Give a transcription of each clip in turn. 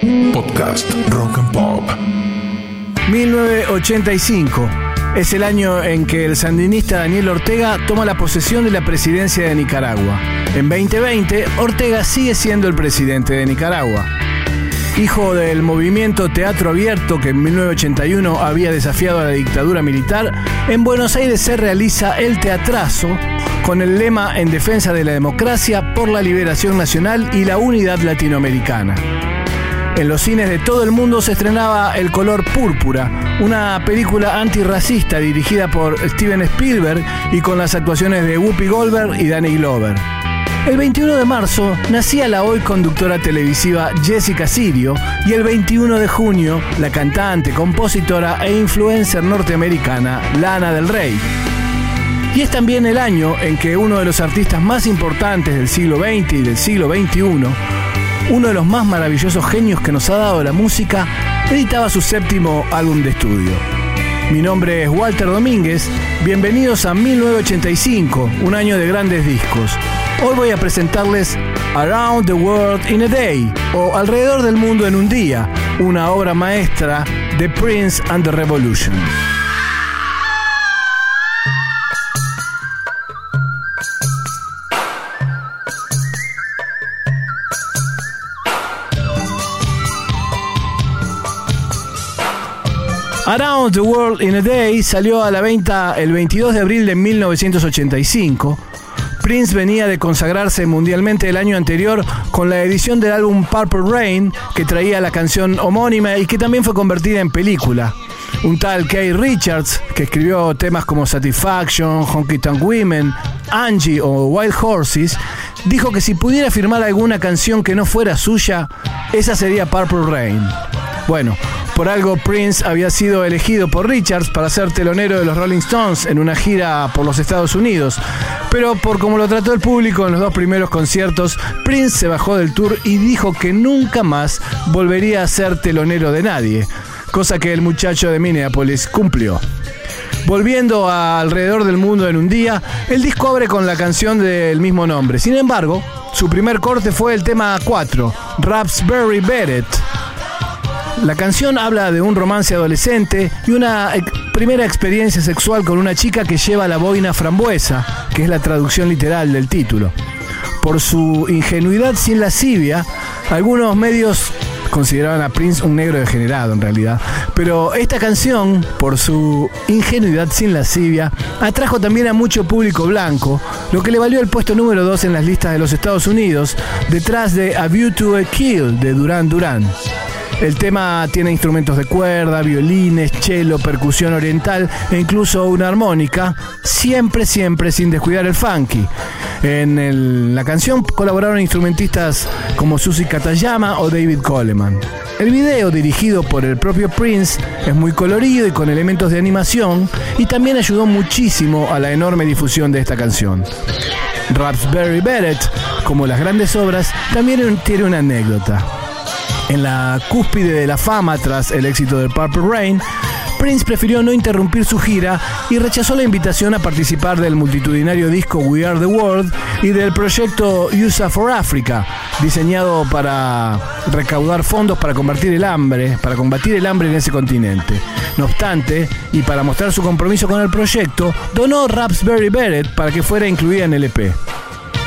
Podcast Rock and Pop. 1985 es el año en que el sandinista Daniel Ortega toma la posesión de la presidencia de Nicaragua. En 2020, Ortega sigue siendo el presidente de Nicaragua. Hijo del movimiento Teatro Abierto que en 1981 había desafiado a la dictadura militar, en Buenos Aires se realiza el Teatrazo con el lema En defensa de la democracia por la liberación nacional y la unidad latinoamericana. En los cines de todo el mundo se estrenaba El color púrpura, una película antirracista dirigida por Steven Spielberg y con las actuaciones de Whoopi Goldberg y Danny Glover. El 21 de marzo nacía la hoy conductora televisiva Jessica Sirio y el 21 de junio la cantante, compositora e influencer norteamericana Lana del Rey. Y es también el año en que uno de los artistas más importantes del siglo XX y del siglo XXI, uno de los más maravillosos genios que nos ha dado la música, editaba su séptimo álbum de estudio. Mi nombre es Walter Domínguez, bienvenidos a 1985, un año de grandes discos. Hoy voy a presentarles Around the World in a Day o Alrededor del Mundo en un Día, una obra maestra de Prince and the Revolution. Around the World in a Day salió a la venta el 22 de abril de 1985. Prince venía de consagrarse mundialmente el año anterior con la edición del álbum Purple Rain, que traía la canción homónima y que también fue convertida en película. Un tal Kay Richards, que escribió temas como Satisfaction, Honky Tonk Women, Angie o Wild Horses, dijo que si pudiera firmar alguna canción que no fuera suya, esa sería Purple Rain. Bueno, por algo Prince había sido elegido por Richards para ser telonero de los Rolling Stones en una gira por los Estados Unidos. Pero por como lo trató el público en los dos primeros conciertos, Prince se bajó del tour y dijo que nunca más volvería a ser telonero de nadie, cosa que el muchacho de Minneapolis cumplió. Volviendo a alrededor del mundo en un día, el disco abre con la canción del mismo nombre. Sin embargo, su primer corte fue el tema 4, Raspberry Beret la canción habla de un romance adolescente y una primera experiencia sexual con una chica que lleva la boina frambuesa, que es la traducción literal del título. Por su ingenuidad sin lascivia, algunos medios consideraban a Prince un negro degenerado en realidad. Pero esta canción, por su ingenuidad sin lascivia, atrajo también a mucho público blanco, lo que le valió el puesto número 2 en las listas de los Estados Unidos, detrás de A View to a Kill de Duran Duran. El tema tiene instrumentos de cuerda, violines, cello, percusión oriental e incluso una armónica, siempre, siempre sin descuidar el funky. En la canción colaboraron instrumentistas como Susie Katayama o David Coleman. El video, dirigido por el propio Prince, es muy colorido y con elementos de animación y también ayudó muchísimo a la enorme difusión de esta canción. Raspberry Beret, como las grandes obras, también tiene una anécdota. En la cúspide de la fama tras el éxito de Purple Rain, Prince prefirió no interrumpir su gira y rechazó la invitación a participar del multitudinario disco We Are the World y del proyecto USA for Africa, diseñado para recaudar fondos para combatir el hambre, para combatir el hambre en ese continente. No obstante, y para mostrar su compromiso con el proyecto, donó Raspberry Beret para que fuera incluida en el EP.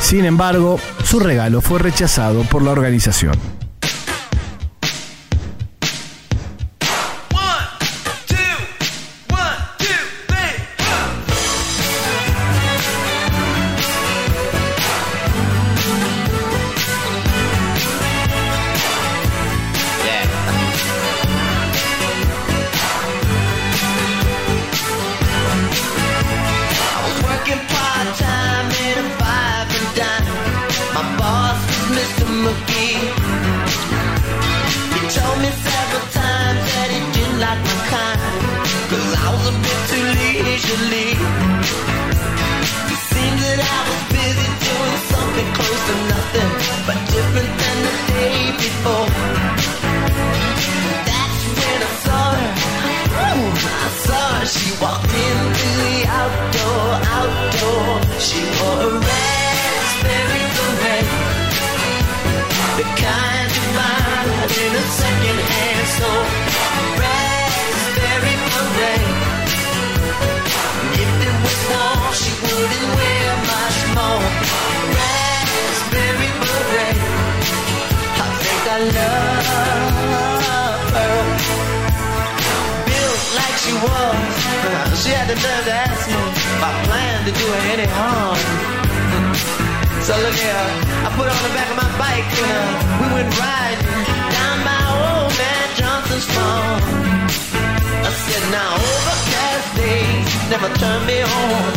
Sin embargo, su regalo fue rechazado por la organización. for nothing, but different than the day before. That's when I saw her. Ooh, I saw her. She walked into the outdoor, outdoor. She wore a red. She was, she had the nerve to ask me if I planned to do her any harm. So look here, I put her on the back of my bike and uh, we went riding down by old man Johnson's farm. I said, now overcast days never turn me on.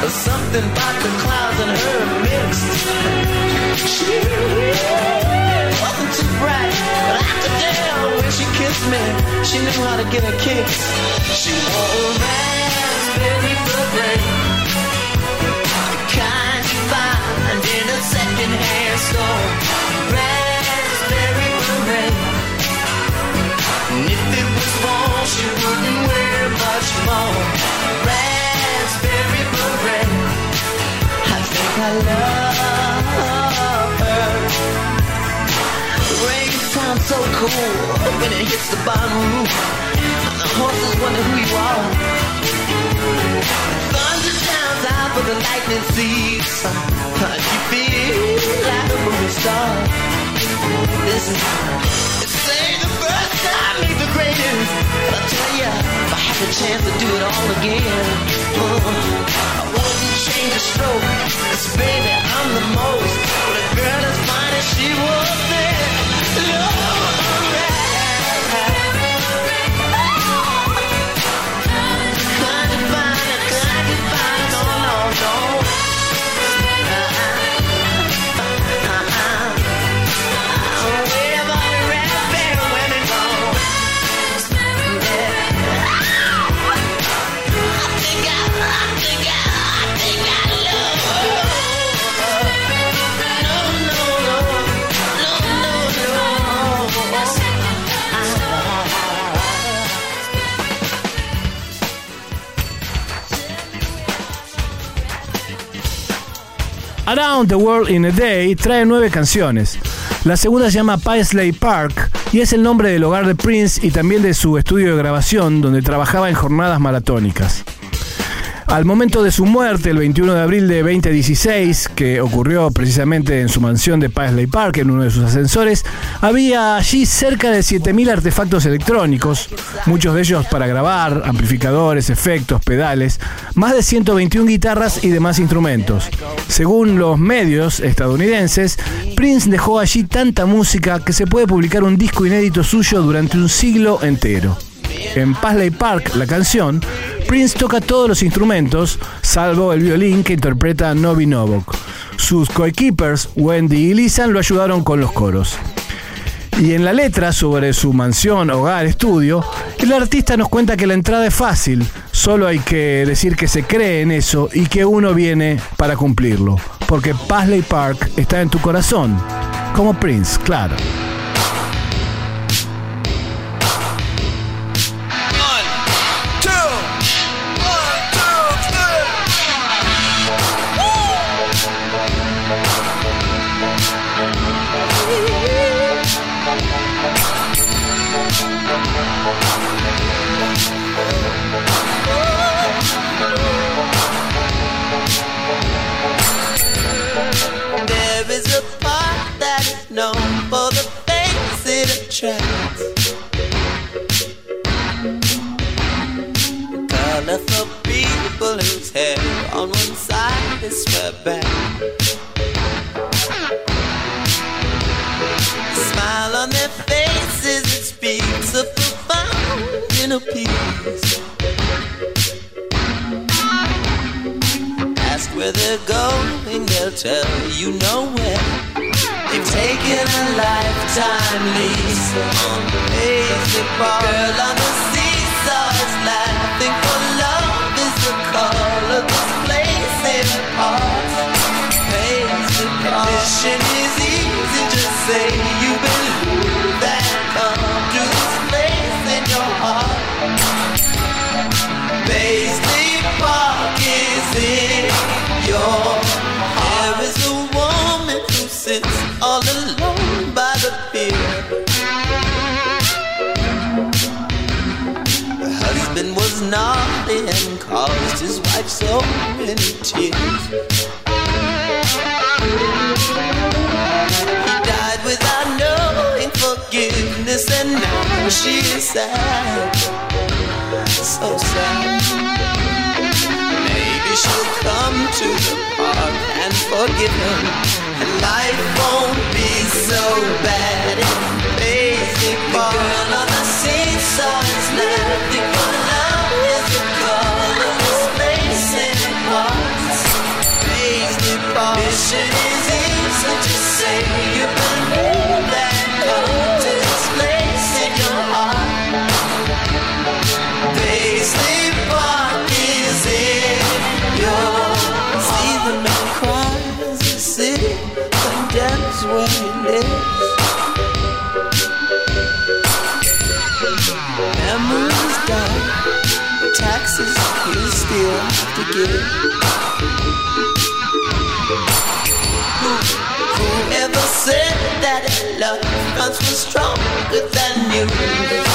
There's something about the clouds and her mixed. She wasn't too bright, she kissed me, she knew how to get a kiss. She wore a raspberry beret, the kind you find in a secondhand store. Raspberry beret. And if it was warm, she wouldn't wear much more. Raspberry beret. I think I love her. Rain sounds so cool when it hits the bottom roof. The horses wonder who you are. Thunder sounds out, but the lightning sees. You feel like a movie star. Listen, they say the first time make the greatest. But I tell ya, if I had the chance to do it all again, I wouldn't change a stroke. Cause baby, I'm the most. A girl as fine as she was there. Love. The World in a Day trae nueve canciones. La segunda se llama Paisley Park y es el nombre del hogar de Prince y también de su estudio de grabación donde trabajaba en jornadas maratónicas. Al momento de su muerte, el 21 de abril de 2016, que ocurrió precisamente en su mansión de Paisley Park, en uno de sus ascensores, había allí cerca de 7.000 artefactos electrónicos, muchos de ellos para grabar, amplificadores, efectos, pedales, más de 121 guitarras y demás instrumentos. Según los medios estadounidenses, Prince dejó allí tanta música que se puede publicar un disco inédito suyo durante un siglo entero. En Paisley Park, la canción, Prince toca todos los instrumentos, salvo el violín que interpreta Novi Novok. Sus coequippers, Wendy y Lisan, lo ayudaron con los coros. Y en la letra sobre su mansión, hogar, estudio, el artista nos cuenta que la entrada es fácil, solo hay que decir que se cree en eso y que uno viene para cumplirlo, porque Paisley Park está en tu corazón, como Prince, claro. Swept back. Smile on their faces, it speaks of profound inner peace. Ask where they're going, they'll tell you nowhere. They've taken a lifetime lease on the. Girl on the seesaw is laughing for heart. Basic mission is easy, just say you believe died without knowing forgiveness, and now sad, so sad. Maybe she'll come to the park and forgive him, and life won't be so bad. Basic girl on the seesaw is laughing Memories die, taxes you still have to give. consequence stronger than you.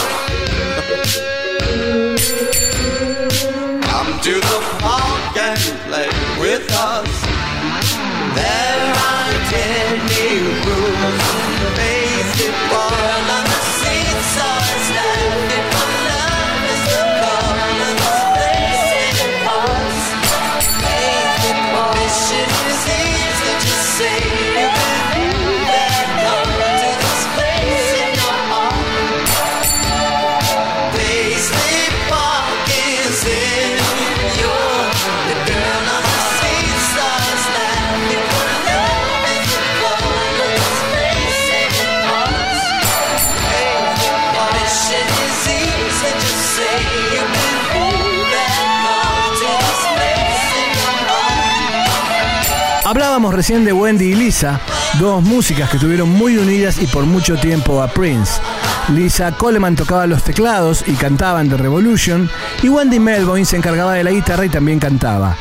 Hablábamos recién de Wendy y Lisa, dos músicas que estuvieron muy unidas y por mucho tiempo a Prince. Lisa Coleman tocaba los teclados y cantaba en The Revolution, y Wendy Melvoin se encargaba de la guitarra y también cantaba.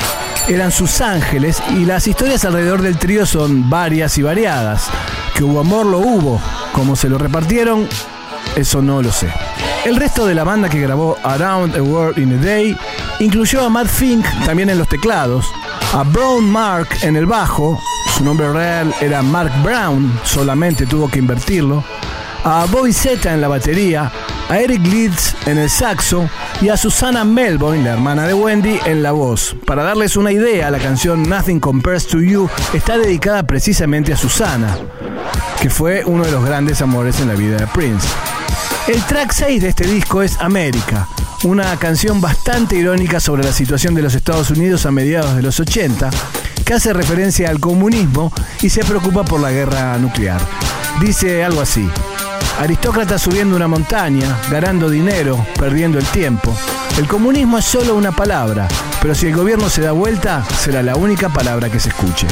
Eran sus ángeles y las historias alrededor del trío son varias y variadas. Que hubo amor lo hubo, como se lo repartieron, eso no lo sé. El resto de la banda que grabó Around the World in a Day incluyó a Matt Fink también en los teclados, a Brown Mark en el bajo, su nombre real era Mark Brown, solamente tuvo que invertirlo, a Bobby Zeta en la batería, a Eric Leeds en el saxo y a Susana Melbourne, la hermana de Wendy, en la voz. Para darles una idea, la canción Nothing Compares to You está dedicada precisamente a Susana, que fue uno de los grandes amores en la vida de Prince. El track 6 de este disco es América, una canción bastante irónica sobre la situación de los Estados Unidos a mediados de los 80, que hace referencia al comunismo y se preocupa por la guerra nuclear. Dice algo así, aristócratas subiendo una montaña, ganando dinero, perdiendo el tiempo. El comunismo es solo una palabra, pero si el gobierno se da vuelta, será la única palabra que se escuche.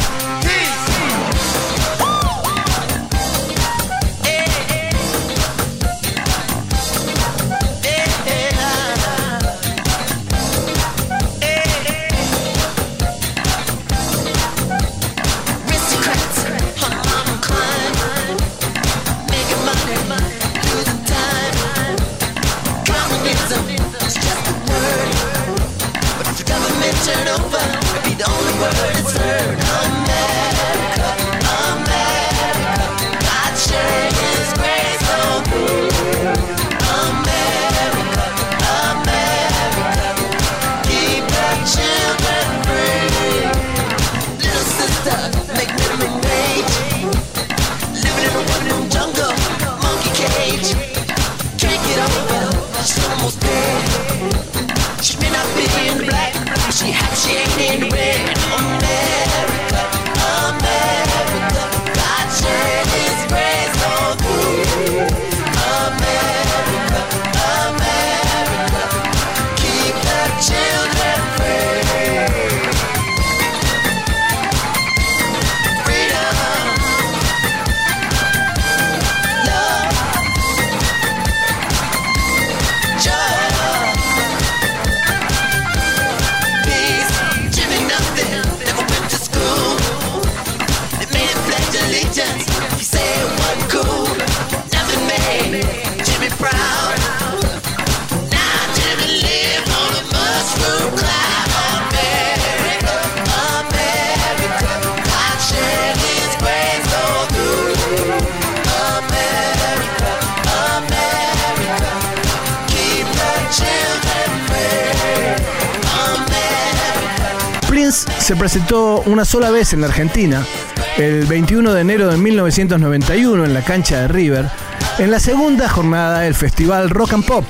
Se presentó una sola vez en la Argentina, el 21 de enero de 1991 en la cancha de River, en la segunda jornada del festival Rock and Pop.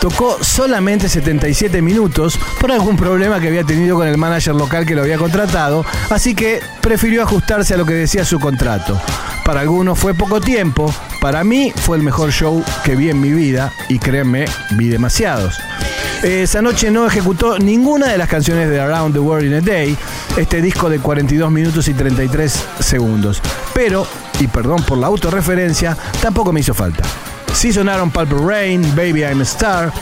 Tocó solamente 77 minutos por algún problema que había tenido con el manager local que lo había contratado, así que prefirió ajustarse a lo que decía su contrato. Para algunos fue poco tiempo, para mí fue el mejor show que vi en mi vida y créanme, vi demasiados. Esa noche no ejecutó ninguna de las canciones de Around the World in a Day, este disco de 42 minutos y 33 segundos. Pero, y perdón por la autorreferencia, tampoco me hizo falta. Sí sonaron Pulp Rain, Baby I'm a Star,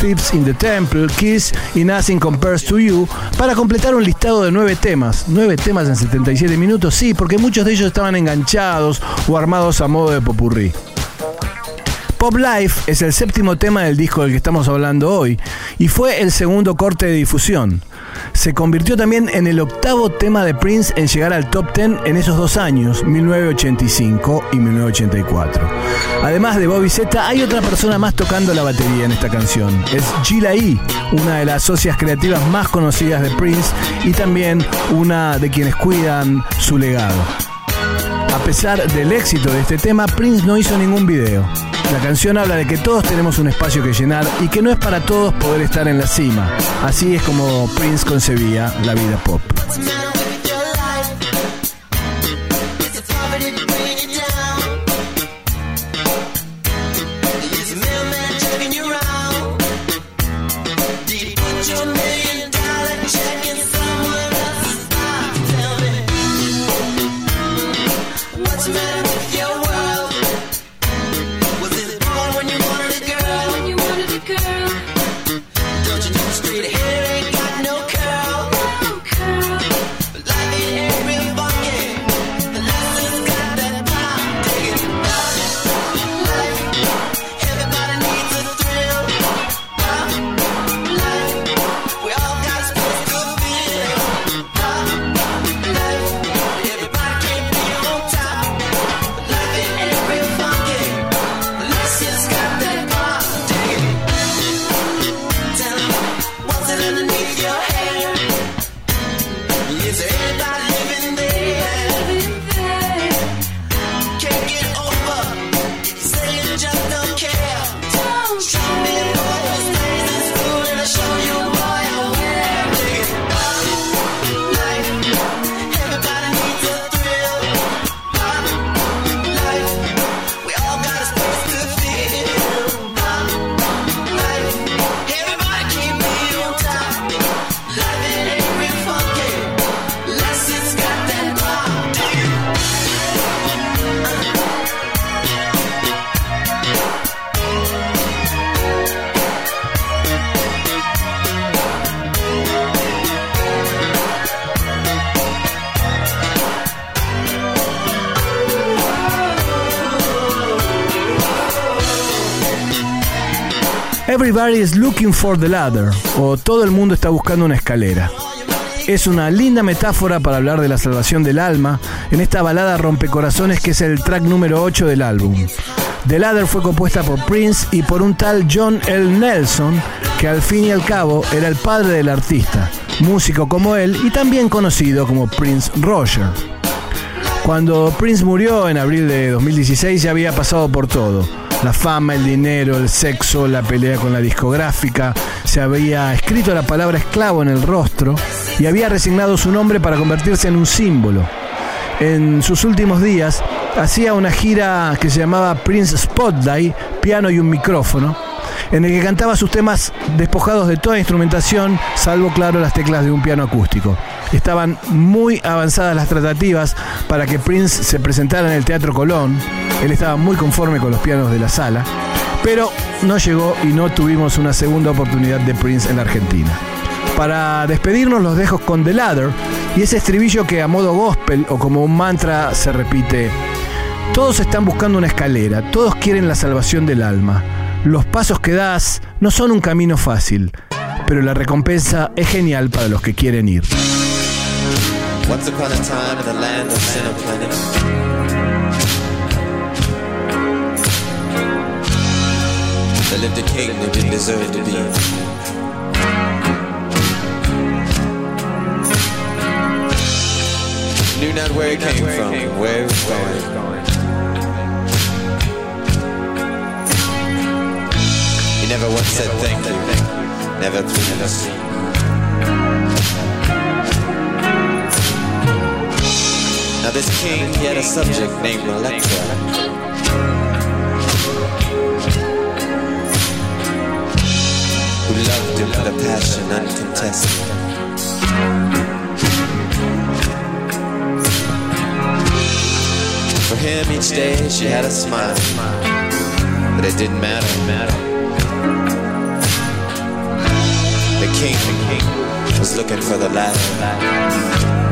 Thieves in the Temple, Kiss y Nothing Compares to You para completar un listado de nueve temas. Nueve temas en 77 minutos, sí, porque muchos de ellos estaban enganchados o armados a modo de popurrí. Pop Life es el séptimo tema del disco del que estamos hablando hoy y fue el segundo corte de difusión. Se convirtió también en el octavo tema de Prince en llegar al top 10 en esos dos años, 1985 y 1984. Además de Bobby Z, hay otra persona más tocando la batería en esta canción. Es Gila E, una de las socias creativas más conocidas de Prince y también una de quienes cuidan su legado. A pesar del éxito de este tema, Prince no hizo ningún video. La canción habla de que todos tenemos un espacio que llenar y que no es para todos poder estar en la cima. Así es como Prince concebía la vida pop. you. Everybody is looking for the ladder, o todo el mundo está buscando una escalera. Es una linda metáfora para hablar de la salvación del alma en esta balada rompecorazones que es el track número 8 del álbum. The Ladder fue compuesta por Prince y por un tal John L. Nelson, que al fin y al cabo era el padre del artista, músico como él y también conocido como Prince Roger. Cuando Prince murió en abril de 2016 ya había pasado por todo la fama, el dinero, el sexo, la pelea con la discográfica, se había escrito la palabra esclavo en el rostro y había resignado su nombre para convertirse en un símbolo. En sus últimos días hacía una gira que se llamaba Prince Spotlight, piano y un micrófono, en el que cantaba sus temas despojados de toda instrumentación, salvo claro las teclas de un piano acústico. Estaban muy avanzadas las tratativas para que Prince se presentara en el Teatro Colón, él estaba muy conforme con los pianos de la sala, pero no llegó y no tuvimos una segunda oportunidad de Prince en la Argentina. Para despedirnos los dejo con The Ladder y ese estribillo que a modo gospel o como un mantra se repite. Todos están buscando una escalera, todos quieren la salvación del alma. Los pasos que das no son un camino fácil, pero la recompensa es genial para los que quieren ir. King who didn't deserve to be. find out where he came from where he was going. He never once said thank you, never please. Now this king, he had a subject named Electra. Him with a passion uncontested. For him each day she had a smile, but it didn't matter. The king, the king was looking for the ladder.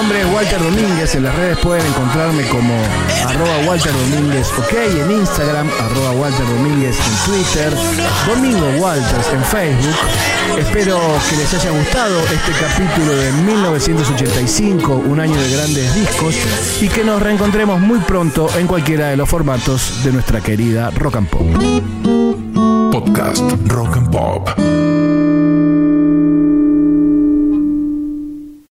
Nombre es Walter Domínguez, en las redes pueden encontrarme como arroba Walter Domínguez, ok, en Instagram, arroba Walter Domínguez en Twitter, Domingo Walters en Facebook. Espero que les haya gustado este capítulo de 1985, un año de grandes discos, y que nos reencontremos muy pronto en cualquiera de los formatos de nuestra querida Rock and Pop. Podcast Rock and Pop.